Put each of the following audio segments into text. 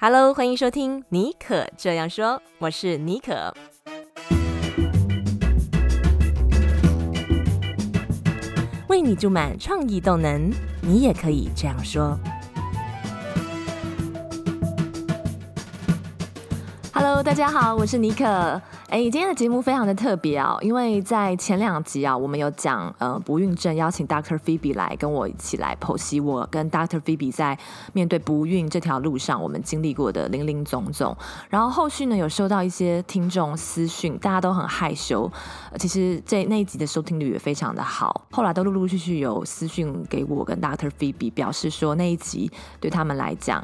Hello，欢迎收听妮可这样说，我是妮可。为你注满创意动能，你也可以这样说。Hello，大家好，我是妮可。哎，今天的节目非常的特别啊，因为在前两集啊，我们有讲呃不孕症，邀请 Dr. Phoebe 来跟我一起来剖析我跟 Dr. Phoebe 在面对不孕这条路上我们经历过的林林总总。然后后续呢，有收到一些听众私讯，大家都很害羞。其实这那一集的收听率也非常的好，后来都陆陆续续有私讯给我跟 Dr. Phoebe 表示说那一集对他们来讲，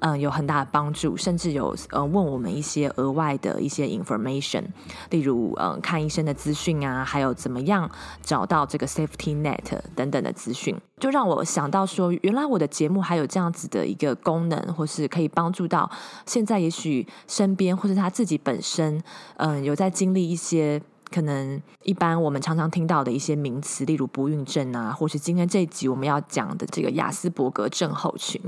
嗯、有很大的帮助，甚至有呃问我们一些额外的一些 information。例如，嗯，看医生的资讯啊，还有怎么样找到这个 safety net 等等的资讯，就让我想到说，原来我的节目还有这样子的一个功能，或是可以帮助到现在也许身边或是他自己本身，嗯，有在经历一些可能一般我们常常听到的一些名词，例如不孕症啊，或是今天这一集我们要讲的这个亚斯伯格症候群。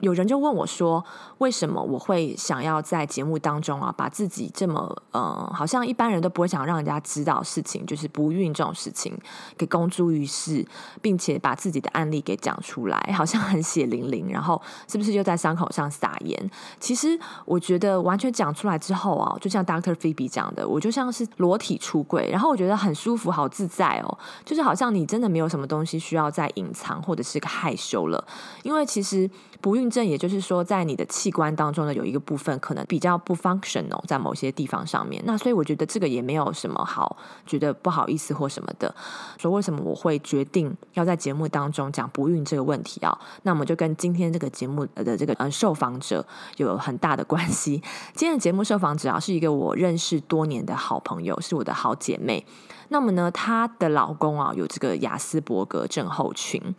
有人就问我说：“为什么我会想要在节目当中啊，把自己这么呃，好像一般人都不会想让人家知道事情，就是不孕这种事情，给公诸于世，并且把自己的案例给讲出来，好像很血淋淋，然后是不是就在伤口上撒盐？其实我觉得完全讲出来之后啊，就像 Doctor Phoebe 讲的，我就像是裸体出柜，然后我觉得很舒服，好自在哦，就是好像你真的没有什么东西需要再隐藏或者是个害羞了，因为其实不孕。症，也就是说，在你的器官当中呢，有一个部分可能比较不 functional，在某些地方上面。那所以我觉得这个也没有什么好觉得不好意思或什么的。所以为什么我会决定要在节目当中讲不孕这个问题啊？那么就跟今天这个节目的这个呃受访者有很大的关系。今天的节目受访者啊，是一个我认识多年的好朋友，是我的好姐妹。那么呢，她的老公啊，有这个雅斯伯格症候群。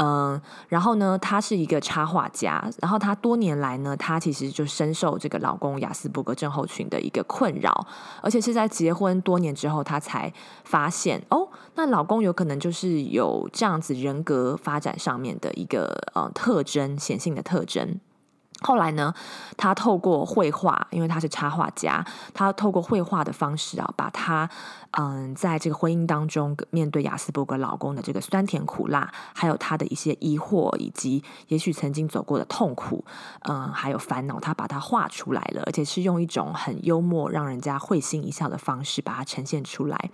嗯，然后呢，她是一个插画家，然后她多年来呢，她其实就深受这个老公雅斯伯格症候群的一个困扰，而且是在结婚多年之后，她才发现哦，那老公有可能就是有这样子人格发展上面的一个呃特征，显性的特征。后来呢，他透过绘画，因为他是插画家，他透过绘画的方式啊，把他嗯，在这个婚姻当中面对雅斯伯格老公的这个酸甜苦辣，还有他的一些疑惑，以及也许曾经走过的痛苦，嗯，还有烦恼，他把它画出来了，而且是用一种很幽默、让人家会心一笑的方式把它呈现出来。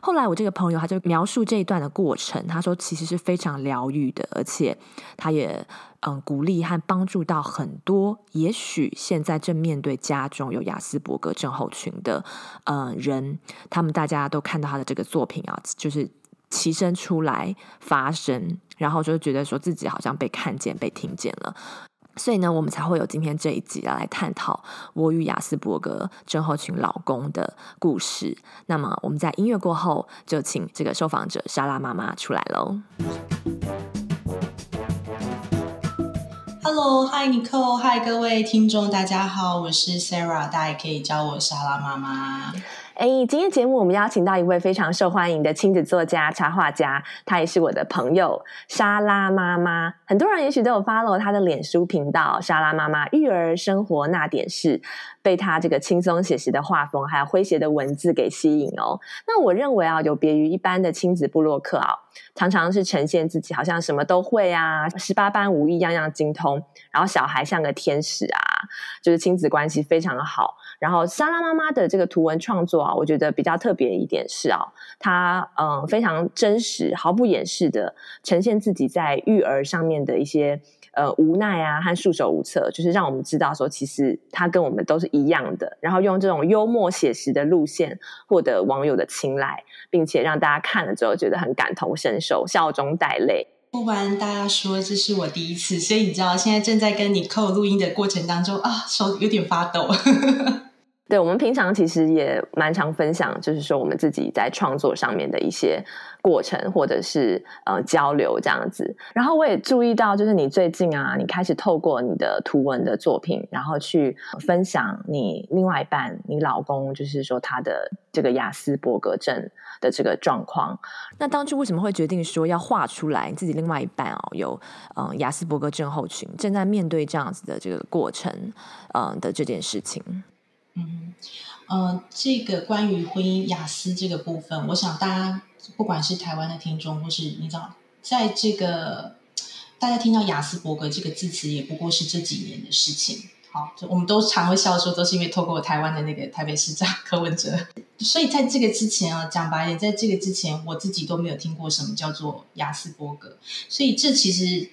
后来我这个朋友他就描述这一段的过程，他说其实是非常疗愈的，而且他也。嗯，鼓励和帮助到很多，也许现在正面对家中有亚斯伯格症候群的嗯人，他们大家都看到他的这个作品啊，就是齐声出来发声，然后就觉得说自己好像被看见、被听见了，所以呢，我们才会有今天这一集要来探讨我与亚斯伯格症候群老公的故事。那么我们在音乐过后，就请这个受访者莎拉妈妈出来喽。Hello，Hi Nicole，Hi 各位听众，大家好，我是 Sarah，大家也可以叫我莎拉妈妈。哎，今天节目我们邀请到一位非常受欢迎的亲子作家、插画家，她也是我的朋友莎拉妈妈。很多人也许都有 follow 她的脸书频道“莎拉妈妈育儿生活那点事”。被他这个轻松写实的画风，还有诙谐的文字给吸引哦。那我认为啊，有别于一般的亲子部落客啊，常常是呈现自己好像什么都会啊，十八般武艺样样精通，然后小孩像个天使啊，就是亲子关系非常的好。然后莎拉妈妈的这个图文创作啊，我觉得比较特别一点是啊，她嗯非常真实，毫不掩饰的呈现自己在育儿上面的一些。呃，无奈啊，和束手无策，就是让我们知道说，其实她跟我们都是一样的。然后用这种幽默写实的路线，获得网友的青睐，并且让大家看了之后觉得很感同身受，笑中带泪。不瞒大家说，这是我第一次，所以你知道，现在正在跟你扣录音的过程当中啊，手有点发抖。对，我们平常其实也蛮常分享，就是说我们自己在创作上面的一些过程，或者是呃交流这样子。然后我也注意到，就是你最近啊，你开始透过你的图文的作品，然后去分享你另外一半，你老公，就是说他的这个亚斯伯格症的这个状况。那当初为什么会决定说要画出来自己另外一半哦，有嗯亚斯伯格症候群，正在面对这样子的这个过程，嗯、的这件事情？嗯，呃，这个关于婚姻雅思这个部分，我想大家不管是台湾的听众，或是你知道，在这个大家听到雅斯伯格这个字词，也不过是这几年的事情。好，我们都常会笑说，都是因为透过台湾的那个台北市长柯文哲，所以在这个之前啊，讲白一点，在这个之前，我自己都没有听过什么叫做雅斯伯格，所以这其实。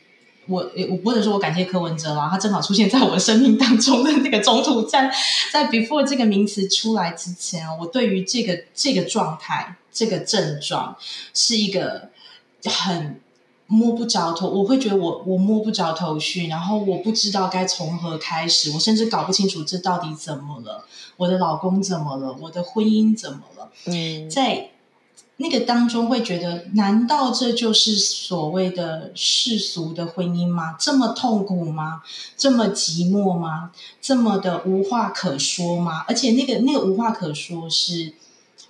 我我不能说我感谢柯文哲啦，他正好出现在我生命当中的那个中途站，在 before 这个名词出来之前，我对于这个这个状态、这个症状是一个很摸不着头，我会觉得我我摸不着头绪，然后我不知道该从何开始，我甚至搞不清楚这到底怎么了，我的老公怎么了，我的婚姻怎么了？嗯，在。那个当中会觉得，难道这就是所谓的世俗的婚姻吗？这么痛苦吗？这么寂寞吗？这么的无话可说吗？而且那个那个无话可说是，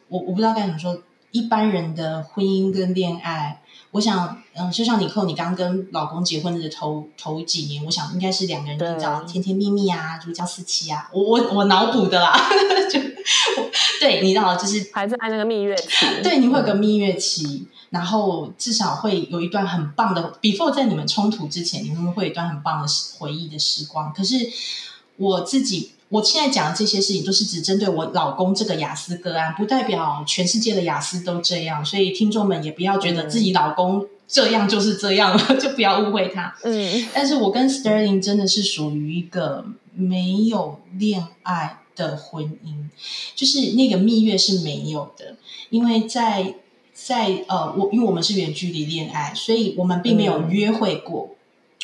我我不知道该怎么说。一般人的婚姻跟恋爱，我想，嗯，就像你扣，你刚跟老公结婚的头头几年，我想应该是两个人比较甜甜蜜蜜啊，如胶似漆啊。我我我脑补的啦，就。对，你知道，就是还在那个蜜月期。对，你会有个蜜月期，嗯、然后至少会有一段很棒的。Before 在你们冲突之前，你们会有一段很棒的回忆的时光。可是我自己，我现在讲的这些事情，都是只针对我老公这个雅思个案，不代表全世界的雅思都这样。所以听众们也不要觉得自己老公这样就是这样了，嗯、就不要误会他。嗯，但是我跟 Sterling 真的是属于一个没有恋爱。的婚姻，就是那个蜜月是没有的，因为在在呃，我因为我们是远距离恋爱，所以我们并没有约会过，嗯、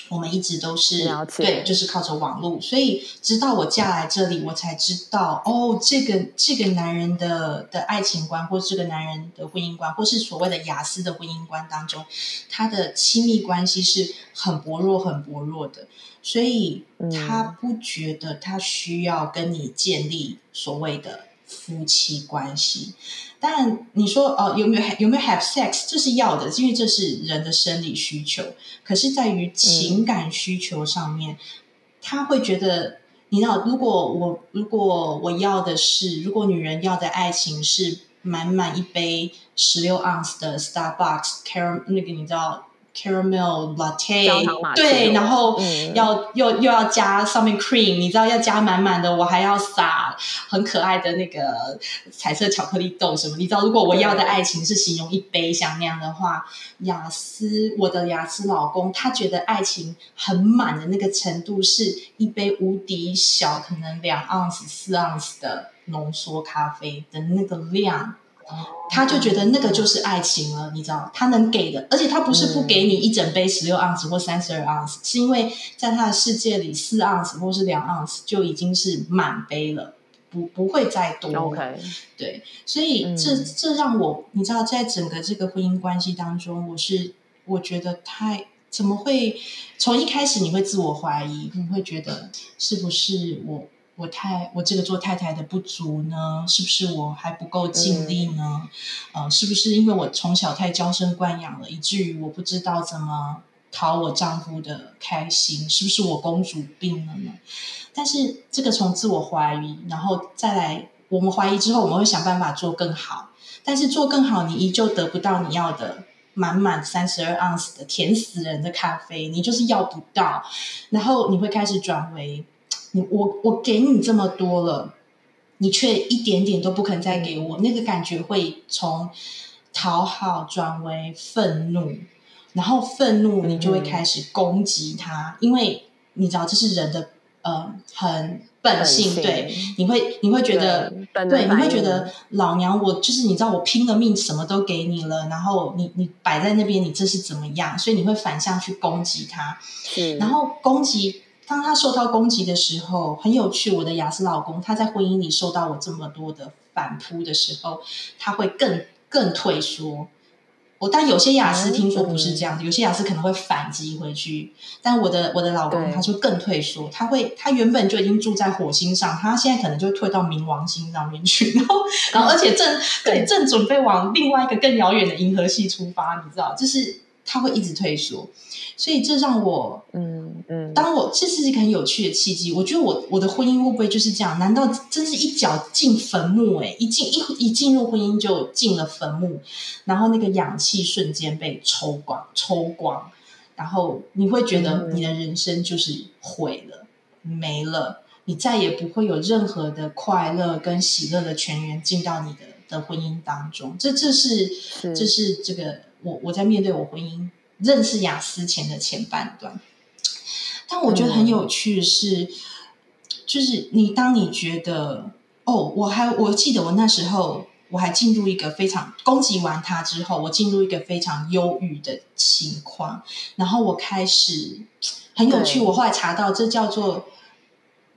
我们一直都是对，就是靠着网络，所以直到我嫁来这里，我才知道哦，这个这个男人的的爱情观，或这个男人的婚姻观，或是所谓的雅思的婚姻观当中，他的亲密关系是很薄弱、很薄弱的。所以他不觉得他需要跟你建立所谓的夫妻关系，但你说哦，有没有有没有 have sex？这是要的，因为这是人的生理需求。可是，在于情感需求上面，嗯、他会觉得，你知道，如果我如果我要的是，如果女人要的爱情是满满一杯十六盎司的 Starbucks caramel 那个，你知道。Caramel latte，对，然后要、嗯、又又要加上面 cream，你知道要加满满的，我还要撒很可爱的那个彩色巧克力豆什么，你知道，如果我要的爱情是形容一杯像那样的话，雅思，我的雅思老公，他觉得爱情很满的那个程度是一杯无敌小，可能两盎司、四盎司的浓缩咖啡的那个量。他就觉得那个就是爱情了，你知道，他能给的，而且他不是不给你一整杯十六盎司或三十二盎司，是因为在他的世界里，四盎司或是两盎司就已经是满杯了，不不会再多。OK，对，所以这这让我，你知道，在整个这个婚姻关系当中，我是我觉得太怎么会从一开始你会自我怀疑，你会觉得是不是我。我太我这个做太太的不足呢？是不是我还不够尽力呢？嗯、呃，是不是因为我从小太娇生惯养了，以至于我不知道怎么讨我丈夫的开心？是不是我公主病了呢？但是这个从自我怀疑，然后再来，我们怀疑之后，我们会想办法做更好。但是做更好，你依旧得不到你要的满满三十二盎司的甜死人的咖啡，你就是要不到。然后你会开始转为。你我我给你这么多了，你却一点点都不肯再给我，那个感觉会从讨好转为愤怒，然后愤怒你就会开始攻击他，嗯、因为你知道这是人的呃很本性，对，你会你会觉得对，对，你会觉得老娘我就是你知道我拼了命什么都给你了，然后你你摆在那边你这是怎么样？所以你会反向去攻击他，是然后攻击。当他受到攻击的时候，很有趣。我的雅思老公他在婚姻里受到我这么多的反扑的时候，他会更更退缩。我但有些雅思听说不是这样子，有些雅思可能会反击回去。但我的我的老公他就更退缩，他会他原本就已经住在火星上，他现在可能就退到冥王星上面去，然后然后而且正对正准备往另外一个更遥远的银河系出发，你知道，就是他会一直退缩。所以这让我，嗯嗯，当我这是一个很有趣的契机。我觉得我我的婚姻会不会就是这样？难道真是一脚进坟墓？哎，一进一一进入婚姻就进了坟墓，然后那个氧气瞬间被抽光抽光，然后你会觉得你的人生就是毁了，没了，你再也不会有任何的快乐跟喜乐的泉源进到你的的婚姻当中。这这是这是这个我我在面对我婚姻。认识雅思前的前半段，但我觉得很有趣的是，嗯、就是你当你觉得哦，我还我记得我那时候我还进入一个非常攻击完他之后，我进入一个非常忧郁的情况，然后我开始很有趣，我后来查到这叫做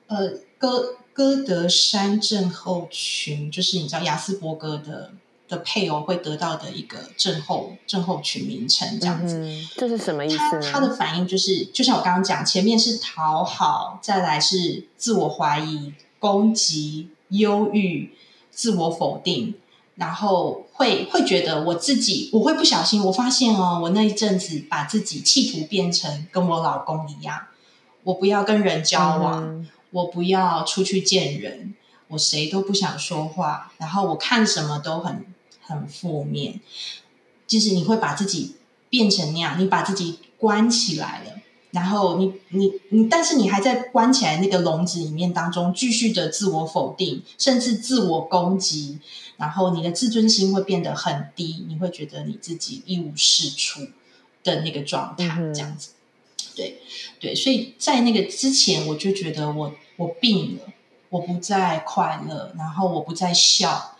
呃哥哥德山症候群，就是你知道雅斯伯格的。的配偶会得到的一个症候症候群名称，这样子，嗯，这是什么意思？他他的反应就是，就像我刚刚讲，前面是讨好，再来是自我怀疑、攻击、忧郁、自我否定，然后会会觉得我自己，我会不小心，我发现哦，我那一阵子把自己企图变成跟我老公一样，我不要跟人交往，嗯，我不要出去见人，我谁都不想说话，然后我看什么都很。很负面，就是你会把自己变成那样，你把自己关起来了，然后你你你，但是你还在关起来那个笼子里面当中，继续的自我否定，甚至自我攻击，然后你的自尊心会变得很低，你会觉得你自己一无是处的那个状态，这样子，嗯、对对，所以在那个之前，我就觉得我我病了，我不再快乐，然后我不再笑。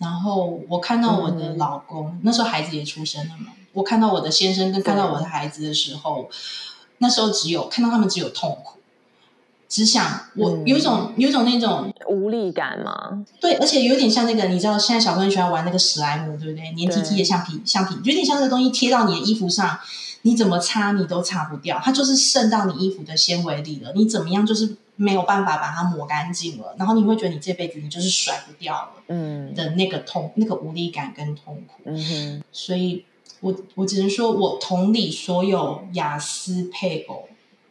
然后我看到我的老公，嗯、那时候孩子也出生了嘛。我看到我的先生跟看到我的孩子的时候，那时候只有看到他们只有痛苦，只想我有一种、嗯、有一种那种无力感嘛。对，而且有点像那个，你知道现在小朋友喜欢玩那个史莱姆，对不对？黏 T T 的橡皮橡皮，有点像那个东西贴到你的衣服上，你怎么擦你都擦不掉，它就是渗到你衣服的纤维里了。你怎么样就是。没有办法把它抹干净了，然后你会觉得你这辈子你就是甩不掉了，嗯，的那个痛、那个无力感跟痛苦，嗯哼，所以我我只能说我同理所有雅思配偶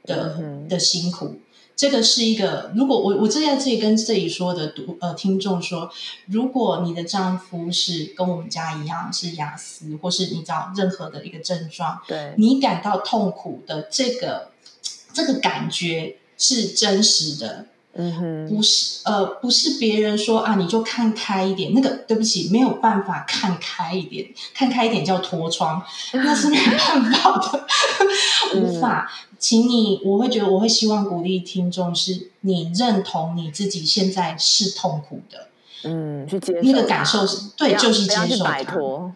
的、嗯、的辛苦，这个是一个，如果我我正在这里跟这里说的读呃听众说，如果你的丈夫是跟我们家一样是雅思，或是你找任何的一个症状，对，你感到痛苦的这个这个感觉。是真实的，嗯哼，不是呃，不是别人说啊，你就看开一点。那个对不起，没有办法看开一点，看开一点叫脱窗，那是没办法的，无法。请你，我会觉得我会希望鼓励听众是，你认同你自己现在是痛苦的，嗯，去接受那个感受是对，就是接受摆脱。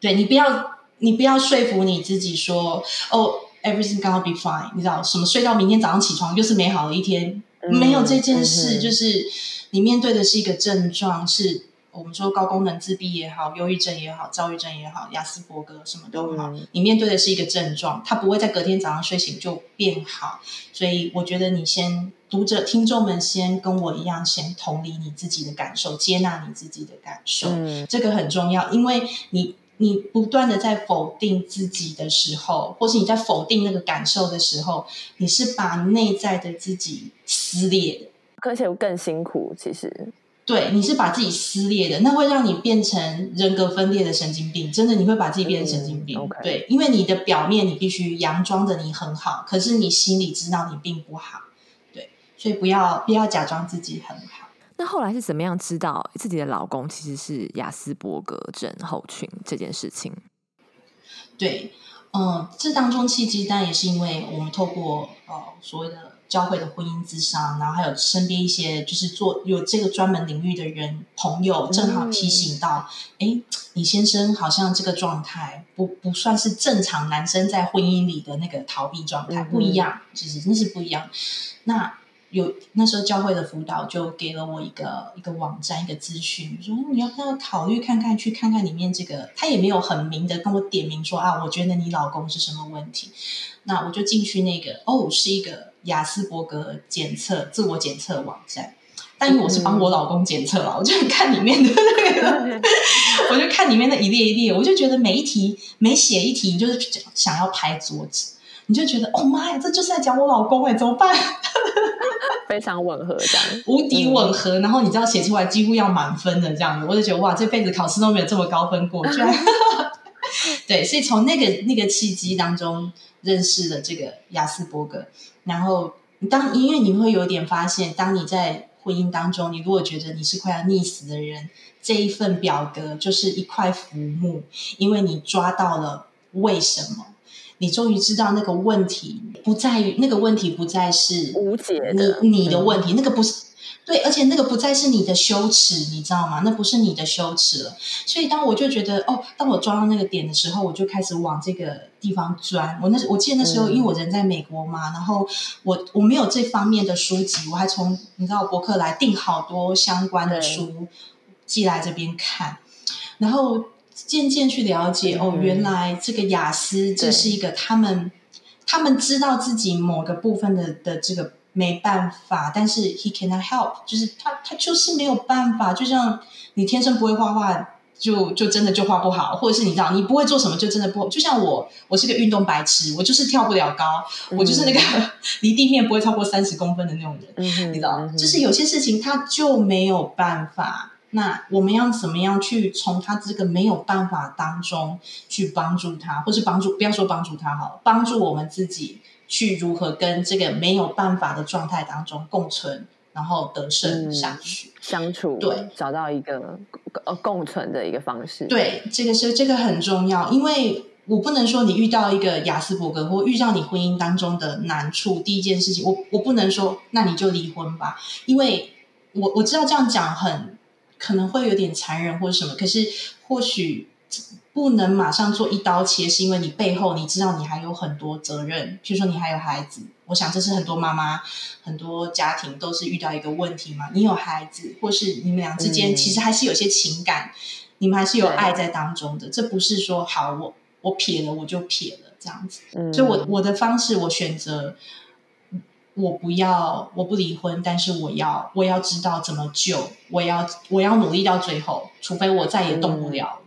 对，你不要，你不要说服你自己说哦。Everything gonna be fine，你知道什么？睡到明天早上起床又是美好的一天，嗯、没有这件事，嗯、就是你面对的是一个症状，是我们说高功能自闭也好，忧郁症也好，躁郁症也好，亚斯伯格什么都好，嗯、你面对的是一个症状，它不会在隔天早上睡醒就变好。所以我觉得你先读者听众们先跟我一样，先同理你自己的感受，接纳你自己的感受，嗯、这个很重要，因为你。你不断的在否定自己的时候，或是你在否定那个感受的时候，你是把内在的自己撕裂的，而且更辛苦。其实，对，你是把自己撕裂的，那会让你变成人格分裂的神经病。真的，你会把自己变成神经病。嗯 okay. 对，因为你的表面你必须佯装的你很好，可是你心里知道你并不好。对，所以不要不要假装自己很好。那后来是怎么样知道自己的老公其实是亚斯伯格症候群这件事情？对，嗯，这当中契机当然也是因为我们透过呃所谓的教会的婚姻之商，然后还有身边一些就是做有这个专门领域的人朋友，正好提醒到，哎、嗯，你先生好像这个状态不不算是正常男生在婚姻里的那个逃避状态，不一样，其实那是不一样。那有那时候教会的辅导就给了我一个一个网站一个资讯，说你要不要考虑看看，去看看里面这个，他也没有很明的跟我点名说啊，我觉得你老公是什么问题。那我就进去那个哦，是一个雅斯伯格检测自我检测网站，但因为我是帮我老公检测了，我就看里面的那个，我就看里面的一列一列，我就觉得每一题每写一题，就是想要拍桌子，你就觉得哦妈呀，这就是在讲我老公哎，怎么办？非常吻合，这样无敌吻合，嗯、然后你知道写出来几乎要满分的这样子，我就觉得哇，这辈子考试都没有这么高分过，居然 对，所以从那个那个契机当中。认识了这个亚斯伯格，然后当因为你会有点发现，当你在婚姻当中，你如果觉得你是快要溺死的人，这一份表格就是一块浮木，因为你抓到了为什么，你终于知道那个问题不在于那个问题不再是无解的你你的问题，嗯、那个不是。对，而且那个不再是你的羞耻，你知道吗？那不是你的羞耻了。所以当我就觉得，哦，当我抓到那个点的时候，我就开始往这个地方钻。我那我记得那时候，因为我人在美国嘛，嗯、然后我我没有这方面的书籍，我还从你知道博客来订好多相关的书寄来这边看，然后渐渐去了解，哦，原来这个雅思这是一个他们他们知道自己某个部分的的这个。没办法，但是 he cannot help，就是他他就是没有办法，就像你天生不会画画，就就真的就画不好，或者是你知道你不会做什么，就真的不，就像我，我是个运动白痴，我就是跳不了高，嗯、我就是那个 离地面不会超过三十公分的那种人，嗯、你知道，嗯、就是有些事情他就没有办法，那我们要怎么样去从他这个没有办法当中去帮助他，或是帮助，不要说帮助他好，帮助我们自己。去如何跟这个没有办法的状态当中共存，然后得胜下去、嗯、相处，对，找到一个呃共存的一个方式。对，这个是这个很重要，因为我不能说你遇到一个雅斯伯格或遇到你婚姻当中的难处，第一件事情，我我不能说那你就离婚吧，因为我我知道这样讲很可能会有点残忍或者什么，可是或许。不能马上做一刀切，是因为你背后你知道你还有很多责任，譬如说你还有孩子。我想这是很多妈妈、很多家庭都是遇到一个问题嘛。你有孩子，或是你们俩之间其实还是有些情感，嗯、你们还是有爱在当中的。这不是说好我我撇了我就撇了这样子。嗯、所以我我的方式我选择，我不要我不离婚，但是我要我要知道怎么救，我要我要努力到最后，除非我再也动不了。嗯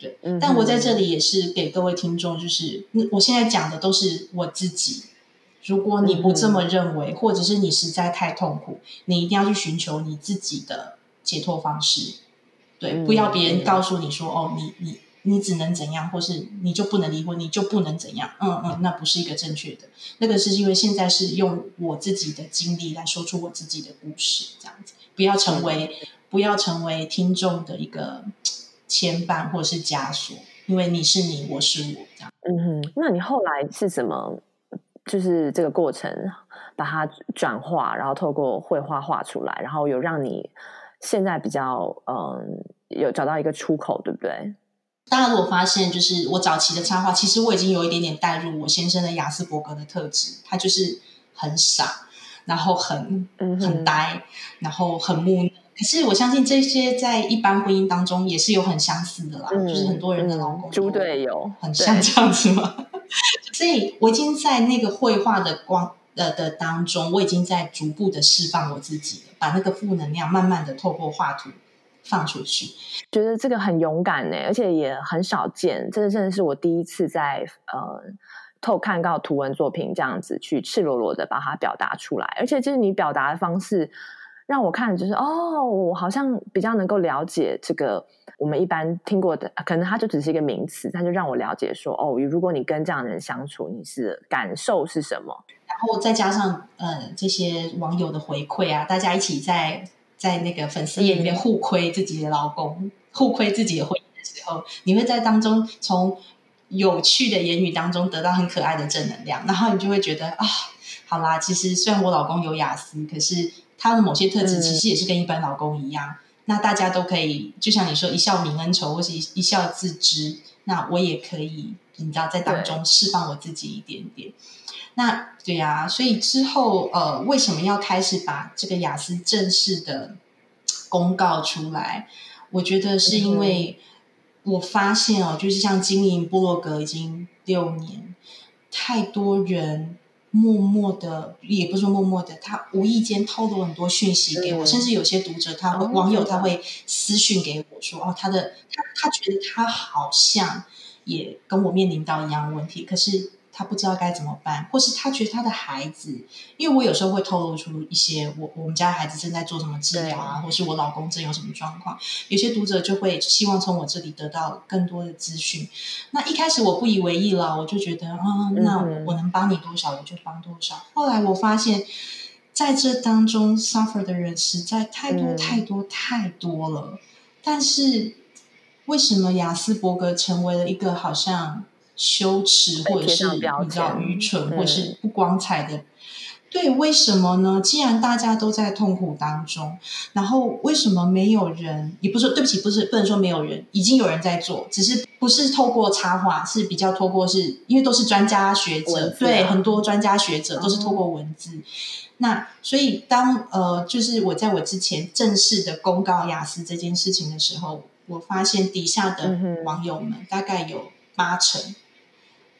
对，但我在这里也是给各位听众，就是我现在讲的都是我自己。如果你不这么认为，或者是你实在太痛苦，你一定要去寻求你自己的解脱方式。对，不要别人告诉你说，哦，你你你只能怎样，或是你就不能离婚，你就不能怎样。嗯嗯，那不是一个正确的。那个是因为现在是用我自己的经历来说出我自己的故事，这样子，不要成为不要成为听众的一个。牵绊或是枷锁，因为你是你，我是我，这样。嗯哼，那你后来是怎么，就是这个过程把它转化，然后透过绘画画出来，然后有让你现在比较嗯，有找到一个出口，对不对？大家如果发现，就是我早期的插画，其实我已经有一点点带入我先生的雅斯伯格的特质，他就是很傻，然后很很呆，然后很木讷。可是我相信这些在一般婚姻当中也是有很相似的啦，嗯、就是很多人的老公猪队友很像这样子嘛。所以我已经在那个绘画的光的的当中，我已经在逐步的释放我自己，把那个负能量慢慢的透过画图放出去。觉得这个很勇敢呢，而且也很少见，这真的是我第一次在呃透看到图文作品这样子去赤裸裸的把它表达出来，而且就是你表达的方式。让我看就是哦，我好像比较能够了解这个我们一般听过的，可能它就只是一个名词，它就让我了解说哦，如果你跟这样的人相处，你是感受是什么？然后再加上呃这些网友的回馈啊，大家一起在在那个粉丝页里面互亏自己的老公，嗯、互亏自己的婚姻的时候，你会在当中从有趣的言语当中得到很可爱的正能量，然后你就会觉得啊。好啦，其实虽然我老公有雅思，可是他的某些特质其实也是跟一般老公一样。嗯、那大家都可以，就像你说，一笑泯恩仇，或是一一笑自知。那我也可以，你知道，在当中释放我自己一点点。那对呀、啊，所以之后呃，为什么要开始把这个雅思正式的公告出来？我觉得是因为我发现哦，就是像经营部落格已经六年，太多人默默的，也不是说默默的，他无意间透露很多讯息给我，甚至有些读者他会网友他会私讯给我说，哦，他的他他觉得他好像也跟我面临到一样的问题，可是。他不知道该怎么办，或是他觉得他的孩子，因为我有时候会透露出一些我我们家孩子正在做什么治疗啊，或是我老公正有什么状况，有些读者就会希望从我这里得到更多的资讯。那一开始我不以为意了，我就觉得啊、嗯，那我能帮你多少我就帮多少。后来我发现，在这当中 suffer 的人实在太多太多太多了。嗯、但是为什么雅斯伯格成为了一个好像？羞耻，或者是比较愚蠢，或是不光彩的，对，为什么呢？既然大家都在痛苦当中，然后为什么没有人？也不是说对不起，不是不能说没有人，已经有人在做，只是不是透过插画，是比较透过是，因为都是专家学者，对，很多专家学者都是透过文字。嗯、那所以当呃，就是我在我之前正式的公告雅思这件事情的时候，我发现底下的网友们大概有八成。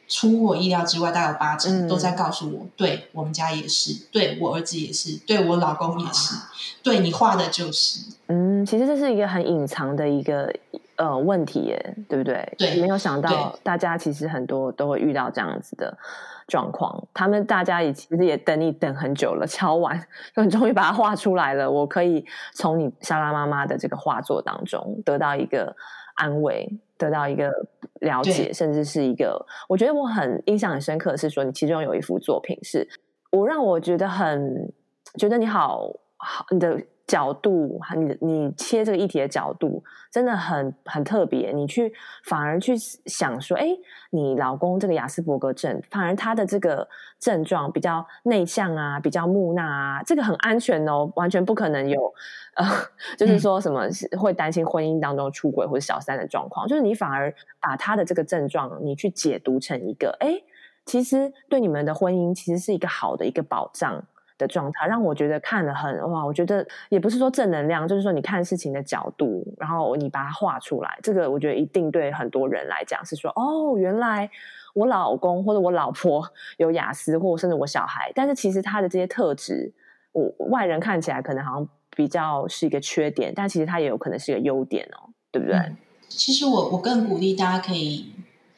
出我意料之外，大概有八成都在告诉我，嗯、对我们家也是，对我儿子也是，对我老公也是，对你画的就是。嗯，其实这是一个很隐藏的一个呃问题耶，对不对？对，没有想到大家其实很多都会遇到这样子的状况。他们大家也其实也等你等很久了，敲完，你终于把它画出来了。我可以从你莎拉妈妈的这个画作当中得到一个安慰。得到一个了解，甚至是一个，我觉得我很印象很深刻的是说，你其中有一幅作品是我让我觉得很觉得你好好你的。角度，你你切这个议题的角度真的很很特别。你去反而去想说，哎，你老公这个雅斯伯格症，反而他的这个症状比较内向啊，比较木讷啊，这个很安全哦，完全不可能有呃，就是说什么会担心婚姻当中出轨或者小三的状况。就是你反而把他的这个症状，你去解读成一个，哎，其实对你们的婚姻其实是一个好的一个保障。的状态让我觉得看得很哇，我觉得也不是说正能量，就是说你看事情的角度，然后你把它画出来，这个我觉得一定对很多人来讲是说哦，原来我老公或者我老婆有雅思，或甚至我小孩，但是其实他的这些特质，我外人看起来可能好像比较是一个缺点，但其实他也有可能是一个优点哦，对不对？其实我我更鼓励大家可以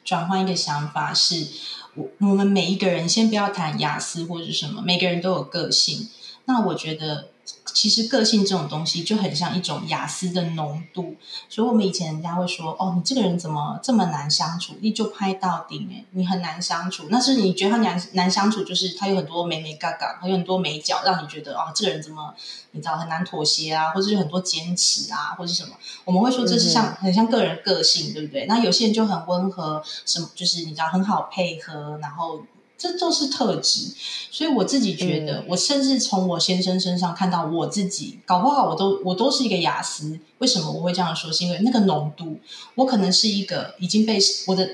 转换一个想法是。我我们每一个人先不要谈雅思或者什么，每个人都有个性。那我觉得，其实个性这种东西就很像一种雅思的浓度。所以我们以前人家会说：“哦，你这个人怎么这么难相处？你就拍到顶哎，你很难相处。”那是你觉得他难难相处，就是他有很多眉眉嘎嘎，他有很多美角，让你觉得哦，这个人怎么你知道很难妥协啊，或者有很多坚持啊，或者什么？我们会说这是像、嗯、很像个人个性，对不对？那有些人就很温和，什么就是你知道很好配合，然后。这都是特质，所以我自己觉得，我甚至从我先生身上看到我自己，搞不好我都我都是一个雅思。为什么我会这样说？是因为那个浓度，我可能是一个已经被我的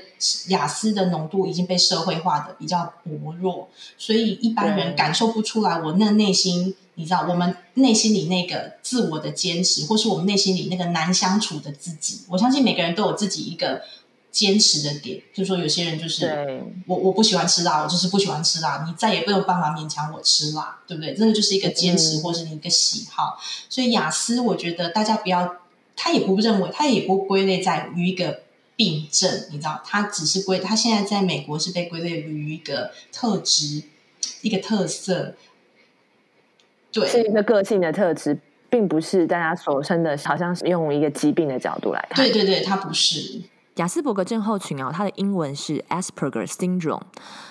雅思的浓度已经被社会化的比较薄弱，所以一般人感受不出来我那内心，你知道，我们内心里那个自我的坚持，或是我们内心里那个难相处的自己。我相信每个人都有自己一个。坚持的点，就是说有些人就是我我不喜欢吃辣，我就是不喜欢吃辣，你再也没有办法勉强我吃辣，对不对？这个就是一个坚持，或是你一个喜好。嗯、所以雅思，我觉得大家不要，他也不认为，他也不归类在于一个病症，你知道，他只是归，他现在在美国是被归类于一个特质，一个特色，对，是一个个性的特质，并不是大家所称的，好像是用一个疾病的角度来看。对对对，他不是。亚斯伯格症候群啊，它的英文是 Asperger syndrome。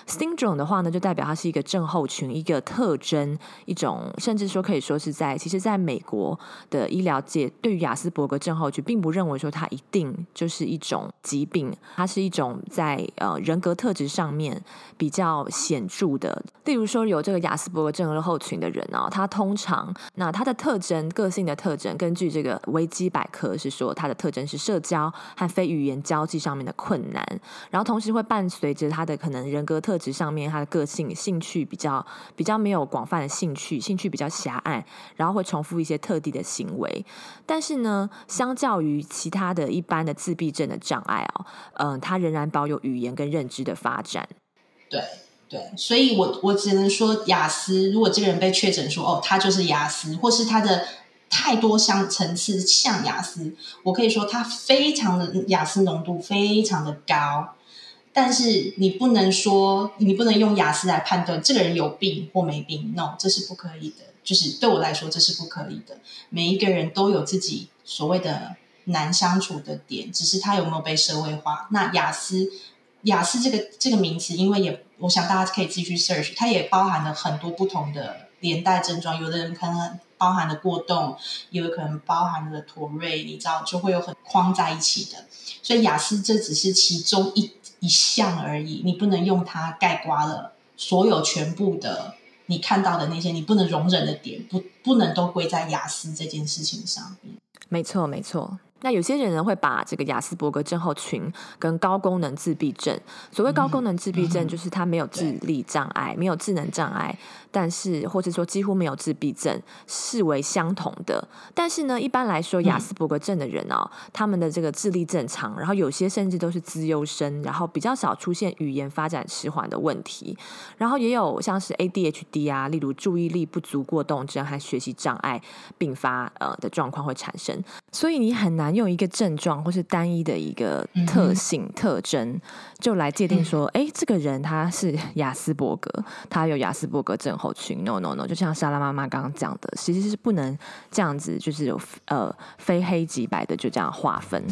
syndrome 的话呢，就代表它是一个症候群，一个特征，一种甚至说可以说是在，其实在美国的医疗界，对于亚斯伯格症候群，并不认为说它一定就是一种疾病，它是一种在呃人格特质上面比较显著的。例如说，有这个亚斯伯格症候群的人啊，他通常那他的特征、个性的特征，根据这个维基百科是说，他的特征是社交和非语言交交际上面的困难，然后同时会伴随着他的可能人格特。质上面，他的个性、兴趣比较比较没有广泛的兴趣，兴趣比较狭隘，然后会重复一些特定的行为。但是呢，相较于其他的一般的自闭症的障碍哦，嗯、他仍然保有语言跟认知的发展。对对，所以我我只能说，雅思如果这个人被确诊说哦，他就是雅思，或是他的太多相层次像雅思，我可以说他非常的雅思浓度非常的高。但是你不能说，你不能用雅思来判断这个人有病或没病，no，这是不可以的。就是对我来说，这是不可以的。每一个人都有自己所谓的难相处的点，只是他有没有被社会化。那雅思雅思这个这个名词，因为也，我想大家可以自己去 search，它也包含了很多不同的连带症状。有的人可能包含的过动，也有可能包含的妥瑞，你知道，就会有很框在一起的。所以雅思这只是其中一。一项而已，你不能用它盖刮了所有全部的你看到的那些你不能容忍的点，不不能都归在雅思这件事情上面。没错，没错。那有些人呢会把这个雅斯伯格症候群跟高功能自闭症，所谓高功能自闭症就是他没有智力障碍，没有智能障碍，但是或者说几乎没有自闭症视为相同的。但是呢，一般来说雅斯伯格症的人哦，他们的这个智力正常，然后有些甚至都是资优生，然后比较少出现语言发展迟缓的问题，然后也有像是 ADHD 啊，例如注意力不足过动症和学习障碍并发呃的状况会产生，所以你很难。用一个症状或是单一的一个特性、嗯、特征，就来界定说，哎、嗯，这个人他是 雅斯伯格，他有雅斯伯格症候群。No No No，就像莎拉妈妈刚刚讲的，其实是不能这样子，就是有呃非黑即白的就这样划分。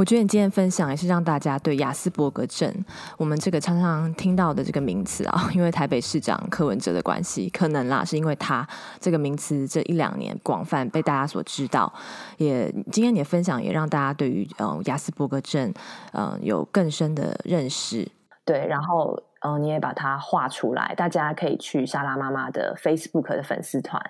我觉得你今天分享也是让大家对亚斯伯格症，我们这个常常听到的这个名词啊，因为台北市长柯文哲的关系，可能啦，是因为他这个名词这一两年广泛被大家所知道。也今天你的分享也让大家对于嗯亚斯伯格症嗯有更深的认识。对，然后嗯你也把它画出来，大家可以去莎拉妈妈的 Facebook 的粉丝团。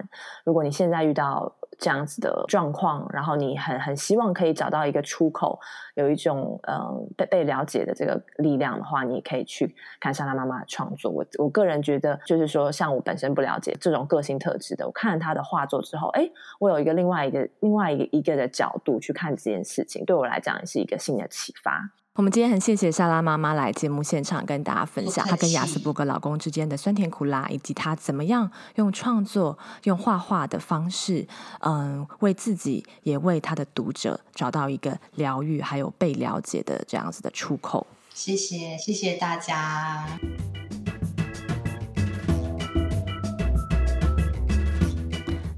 如果你现在遇到这样子的状况，然后你很很希望可以找到一个出口，有一种嗯被被了解的这个力量的话，你可以去看莎拉妈妈的创作。我我个人觉得，就是说，像我本身不了解这种个性特质的，我看了他的画作之后，哎，我有一个另外一个另外一个一个的角度去看这件事情，对我来讲也是一个新的启发。我们今天很谢谢莎拉妈妈来节目现场跟大家分享她跟雅斯伯格老公之间的酸甜苦辣，以及她怎么样用创作、用画画的方式，嗯，为自己也为她的读者找到一个疗愈还有被了解的这样子的出口。谢谢，谢谢大家。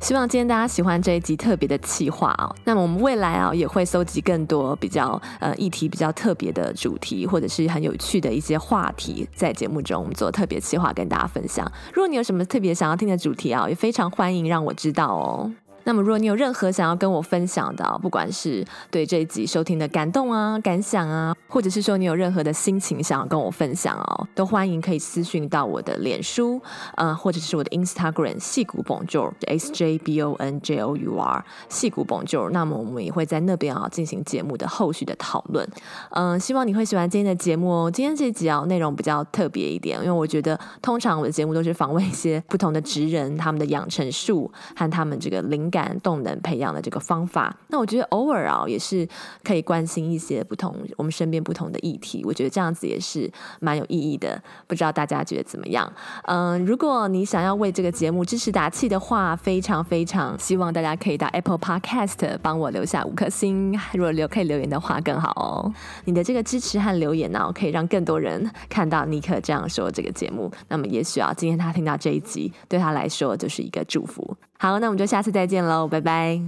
希望今天大家喜欢这一集特别的企划哦。那么我们未来啊也会搜集更多比较呃议题比较特别的主题，或者是很有趣的一些话题，在节目中我们做特别企划跟大家分享。如果你有什么特别想要听的主题啊，也非常欢迎让我知道哦。那么，如果你有任何想要跟我分享的，不管是对这一集收听的感动啊、感想啊，或者是说你有任何的心情想要跟我分享哦，都欢迎可以私讯到我的脸书，呃，或者是我的 Instagram 细谷 Bonjour，S J B O N J O U R 矽谷蹦 JO，。那么我们也会在那边啊进行节目的后续的讨论。嗯、希望你会喜欢今天的节目哦。今天这集啊内容比较特别一点，因为我觉得通常我的节目都是访问一些不同的职人，他们的养成术和他们这个领感动能培养的这个方法，那我觉得偶尔啊也是可以关心一些不同我们身边不同的议题，我觉得这样子也是蛮有意义的。不知道大家觉得怎么样？嗯，如果你想要为这个节目支持打气的话，非常非常希望大家可以到 Apple Podcast 帮我留下五颗星，如果留可以留言的话更好哦。你的这个支持和留言呢，可以让更多人看到尼克这样说这个节目。那么也许啊，今天他听到这一集，对他来说就是一个祝福。好那我们就下次再见喽拜拜。